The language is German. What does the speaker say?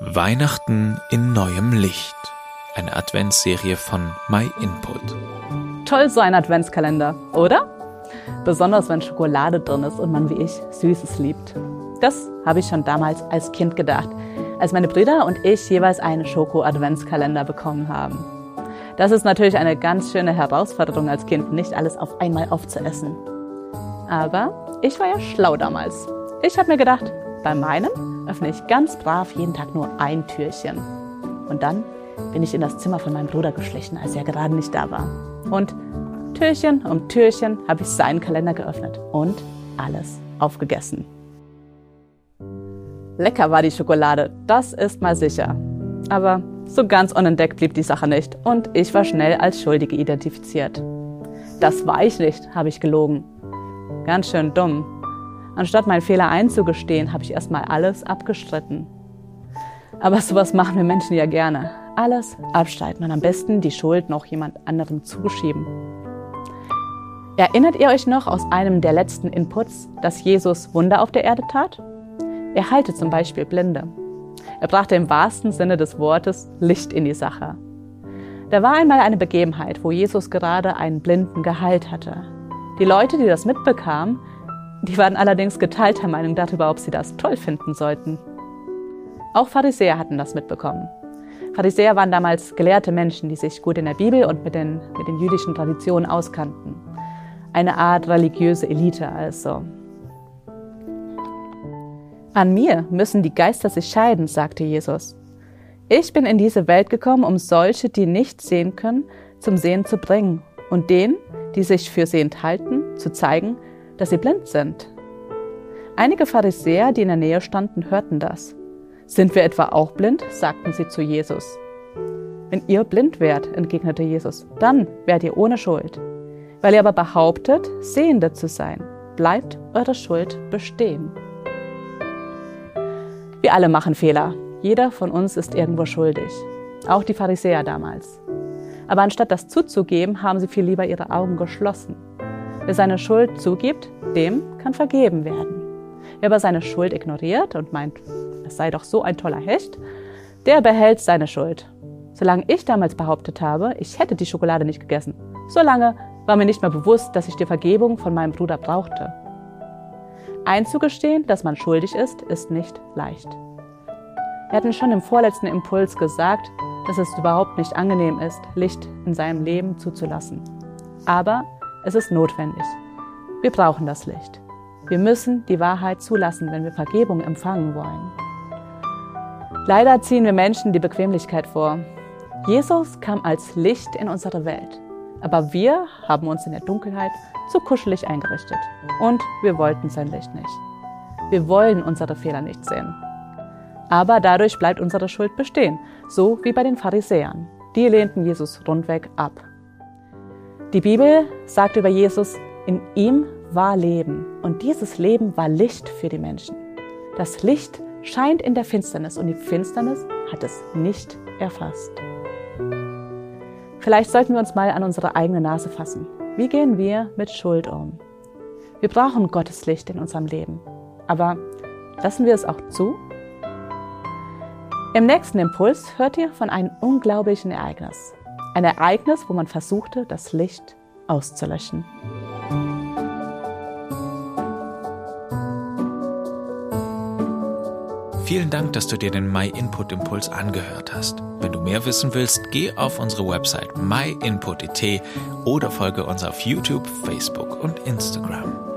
Weihnachten in neuem Licht. Eine Adventsserie von My Input. Toll so ein Adventskalender, oder? Besonders wenn Schokolade drin ist und man wie ich Süßes liebt. Das habe ich schon damals als Kind gedacht, als meine Brüder und ich jeweils einen Schoko-Adventskalender bekommen haben. Das ist natürlich eine ganz schöne Herausforderung als Kind, nicht alles auf einmal aufzuessen. Aber ich war ja schlau damals. Ich habe mir gedacht, bei meinem öffne ich ganz brav jeden Tag nur ein Türchen. Und dann bin ich in das Zimmer von meinem Bruder geschlichen, als er gerade nicht da war. Und Türchen um Türchen habe ich seinen Kalender geöffnet und alles aufgegessen. Lecker war die Schokolade, das ist mal sicher. Aber so ganz unentdeckt blieb die Sache nicht und ich war schnell als Schuldige identifiziert. Das war ich nicht, habe ich gelogen. Ganz schön dumm. Anstatt meinen Fehler einzugestehen, habe ich erstmal alles abgestritten. Aber sowas machen wir Menschen ja gerne. Alles abstreiten und am besten die Schuld noch jemand anderem zuschieben. Erinnert ihr euch noch aus einem der letzten Inputs, dass Jesus Wunder auf der Erde tat? Er heilte zum Beispiel Blinde. Er brachte im wahrsten Sinne des Wortes Licht in die Sache. Da war einmal eine Begebenheit, wo Jesus gerade einen Blinden geheilt hatte. Die Leute, die das mitbekamen, die waren allerdings geteilter Meinung darüber, ob sie das toll finden sollten. Auch Pharisäer hatten das mitbekommen. Pharisäer waren damals gelehrte Menschen, die sich gut in der Bibel und mit den, mit den jüdischen Traditionen auskannten. Eine Art religiöse Elite also. An mir müssen die Geister sich scheiden, sagte Jesus. Ich bin in diese Welt gekommen, um solche, die nicht sehen können, zum Sehen zu bringen und denen, die sich für sehend halten, zu zeigen, dass sie blind sind. Einige Pharisäer, die in der Nähe standen, hörten das. Sind wir etwa auch blind? sagten sie zu Jesus. Wenn ihr blind wärt, entgegnete Jesus, dann wärt ihr ohne Schuld. Weil ihr aber behauptet, Sehende zu sein, bleibt eure Schuld bestehen. Wir alle machen Fehler. Jeder von uns ist irgendwo schuldig. Auch die Pharisäer damals. Aber anstatt das zuzugeben, haben sie viel lieber ihre Augen geschlossen. Wer seine Schuld zugibt, dem kann vergeben werden. Wer aber seine Schuld ignoriert und meint, es sei doch so ein toller Hecht, der behält seine Schuld. Solange ich damals behauptet habe, ich hätte die Schokolade nicht gegessen, solange war mir nicht mehr bewusst, dass ich die Vergebung von meinem Bruder brauchte. Einzugestehen, dass man schuldig ist, ist nicht leicht. Wir hatten schon im vorletzten Impuls gesagt, dass es überhaupt nicht angenehm ist, Licht in seinem Leben zuzulassen. Aber es ist notwendig. Wir brauchen das Licht. Wir müssen die Wahrheit zulassen, wenn wir Vergebung empfangen wollen. Leider ziehen wir Menschen die Bequemlichkeit vor. Jesus kam als Licht in unsere Welt, aber wir haben uns in der Dunkelheit zu kuschelig eingerichtet und wir wollten sein Licht nicht. Wir wollen unsere Fehler nicht sehen. Aber dadurch bleibt unsere Schuld bestehen, so wie bei den Pharisäern. Die lehnten Jesus rundweg ab. Die Bibel sagt über Jesus, in ihm war Leben und dieses Leben war Licht für die Menschen. Das Licht scheint in der Finsternis und die Finsternis hat es nicht erfasst. Vielleicht sollten wir uns mal an unsere eigene Nase fassen. Wie gehen wir mit Schuld um? Wir brauchen Gottes Licht in unserem Leben. Aber lassen wir es auch zu? Im nächsten Impuls hört ihr von einem unglaublichen Ereignis. Ein Ereignis, wo man versuchte, das Licht auszulöschen. Vielen Dank, dass du dir den My Input Impuls angehört hast. Wenn du mehr wissen willst, geh auf unsere Website myinput.it oder folge uns auf YouTube, Facebook und Instagram.